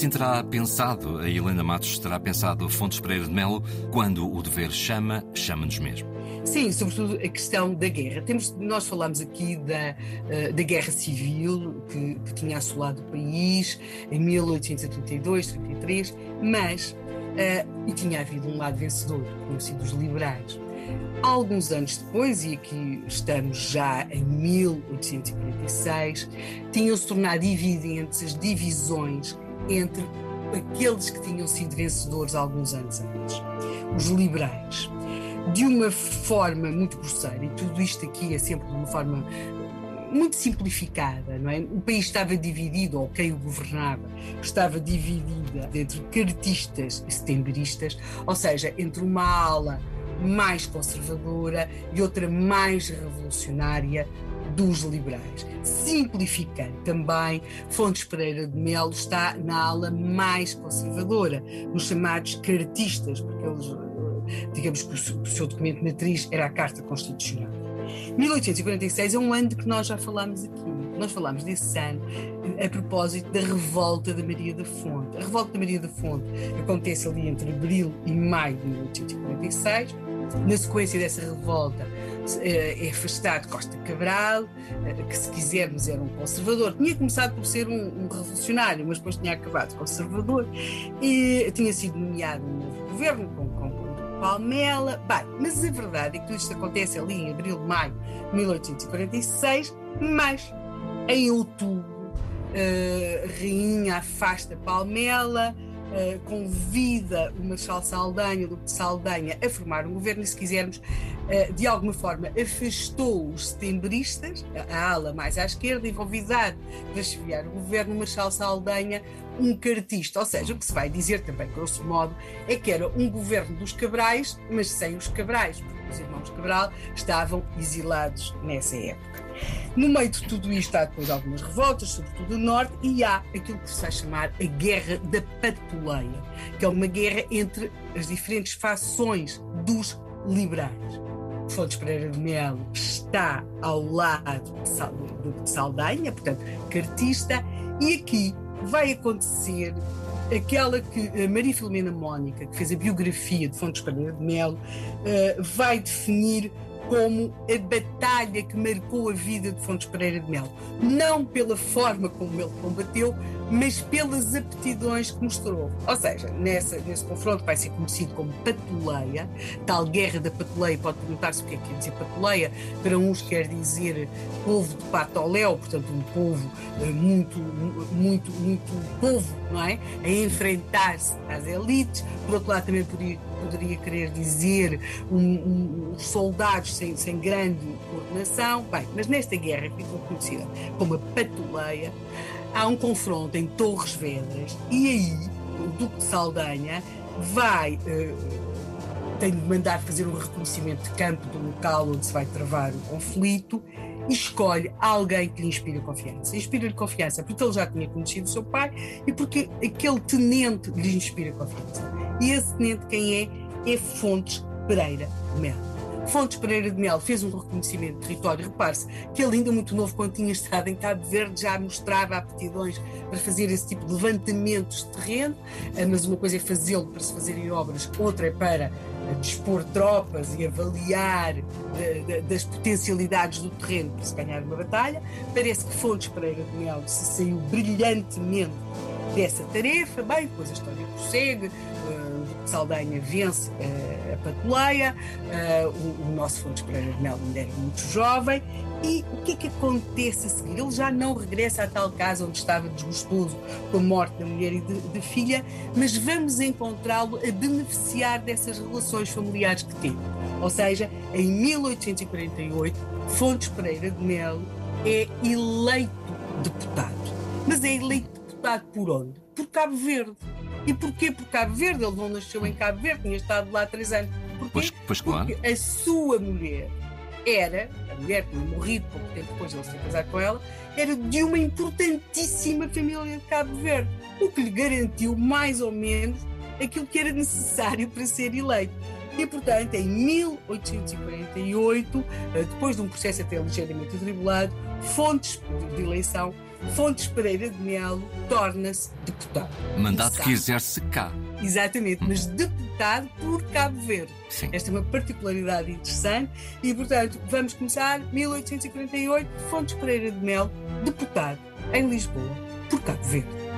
Assim terá pensado, a Helena Matos terá pensado Fontes Pereira de Melo, quando o dever chama, chama-nos mesmo. Sim, sobretudo a questão da guerra. Temos, nós falamos aqui da, uh, da guerra civil que, que, tinha assolado o país em 1832, 33, mas uh, e tinha havido um lado vencedor, sido os liberais. Alguns anos depois, e aqui estamos já em 1846, tinham-se tornado evidentes as divisões entre aqueles que tinham sido vencedores alguns anos antes, os liberais. De uma forma muito grosseira, e tudo isto aqui é sempre de uma forma muito simplificada, não é? O país estava dividido, ou quem o governava estava dividida entre cartistas e setembristas, ou seja, entre uma ala mais conservadora e outra mais revolucionária dos liberais. Simplificando também, Fontes Pereira de Melo está na ala mais conservadora, nos chamados cartistas, porque eles, eh, digamos que o seu documento matriz era a Carta Constitucional. 1846 é um ano de que nós já falámos aqui. Nós falámos desse ano a propósito da revolta da Maria da Fonte. A revolta da Maria da Fonte acontece ali entre abril e maio de 1846 na sequência dessa revolta, eh, é afastado Costa Cabral, eh, que se quisermos era um conservador. Tinha começado por ser um, um revolucionário, mas depois tinha acabado conservador. E tinha sido nomeado um novo governo com, com, com Palmela. Bem, mas a verdade é que tudo isto acontece ali em abril, maio de 1846, mas em outubro, a Rainha afasta Palmela uh, convida o Marechal Saldanha, o Duque de Saldanha, a formar um governo e, se quisermos, uh, de alguma forma afastou os setembristas, a ala mais à esquerda, e convidar para chefiar o governo o Marechal Saldanha um cartista, ou seja, o que se vai dizer também, grosso modo, é que era um governo dos Cabrais, mas sem os Cabrais, porque os irmãos Cabral estavam exilados nessa época. No meio de tudo isto há depois algumas revoltas, sobretudo no norte, e há aquilo que se vai chamar a Guerra da Patuleia, que é uma guerra entre as diferentes fações dos liberais. Fontes Pereira de Melo está ao lado de Saldanha, portanto, cartista, e aqui vai acontecer aquela que Maria Filomena Mónica, que fez a biografia de Fontes Pereira de Melo, uh, vai definir como a batalha que marcou a vida de Fontes Pereira de Melo. Não pela forma como ele combateu, mas pelas aptidões que mostrou. Ou seja, nessa, nesse confronto vai ser conhecido como patuleia, tal guerra da patuleia, pode perguntar-se o que é que quer dizer patuleia, para uns quer dizer povo de patoléu, portanto um povo eh, muito, muito, muito povo, não é? A enfrentar-se às elites, por outro lado também poderia, poderia querer dizer um, um, soldados sem, sem grande coordenação, bem, mas nesta guerra ficou conhecida como a patuleia, há um confronto em Torres Vedras e aí o Duque de Saldanha vai. Uh, tem de mandar fazer um reconhecimento de campo do local onde se vai travar o conflito escolhe alguém que lhe inspira confiança. Inspira-lhe confiança porque ele já tinha conhecido o seu pai e porque aquele tenente lhe inspira confiança. E esse tenente quem é? É Fontes Pereira Melo. Fontes Pereira de Mel fez um reconhecimento de território. Repare-se que ele, ainda muito novo, quando tinha estado em Cabo Verde, já mostrava aptidões para fazer esse tipo de levantamentos de terreno, eh, mas uma coisa é fazê-lo para se fazerem obras, outra é para eh, dispor tropas e avaliar eh, das potencialidades do terreno para se ganhar uma batalha. Parece que Fontes Pereira de Mel se saiu brilhantemente dessa tarefa. Bem, depois a história prossegue, Saldanha vence uh, a Patuleia, uh, o, o, nosso Fontes Pereira de Melo ainda era muito jovem, e o que é que acontece a seguir? Ele já não regressa a tal casa onde estava desgostoso com a morte da mulher e de filha, mas vamos encontrá-lo a beneficiar dessas relações familiares que teve. Ou seja, em 1848, Fontes Pereira de Melo é eleito deputado. Mas é eleito deputado por onde? Por Cabo Verde. E porquê? Por Cabo Verde. Ele não nasceu em Cabo Verde, tinha estado lá três anos. Porquê? Pois, pois claro. Porque a sua mulher era, a mulher que tinha morrido pouco tempo depois de ele se casar com ela, era de uma importantíssima família de Cabo Verde, o que lhe garantiu mais ou menos aquilo que era necessário para ser eleito. E, portanto, em 1848, eh, depois de um processo até ligeiramente atribulado, fontes de eleição Fontes Pereira de Melo torna-se deputado. Mandato que exerce cá. Exatamente, mas deputado por Cabo Verde. Sim. Esta é uma particularidade interessante e, portanto, vamos começar 1848, Fontes Pereira de Melo, deputado em Lisboa por Cabo Verde.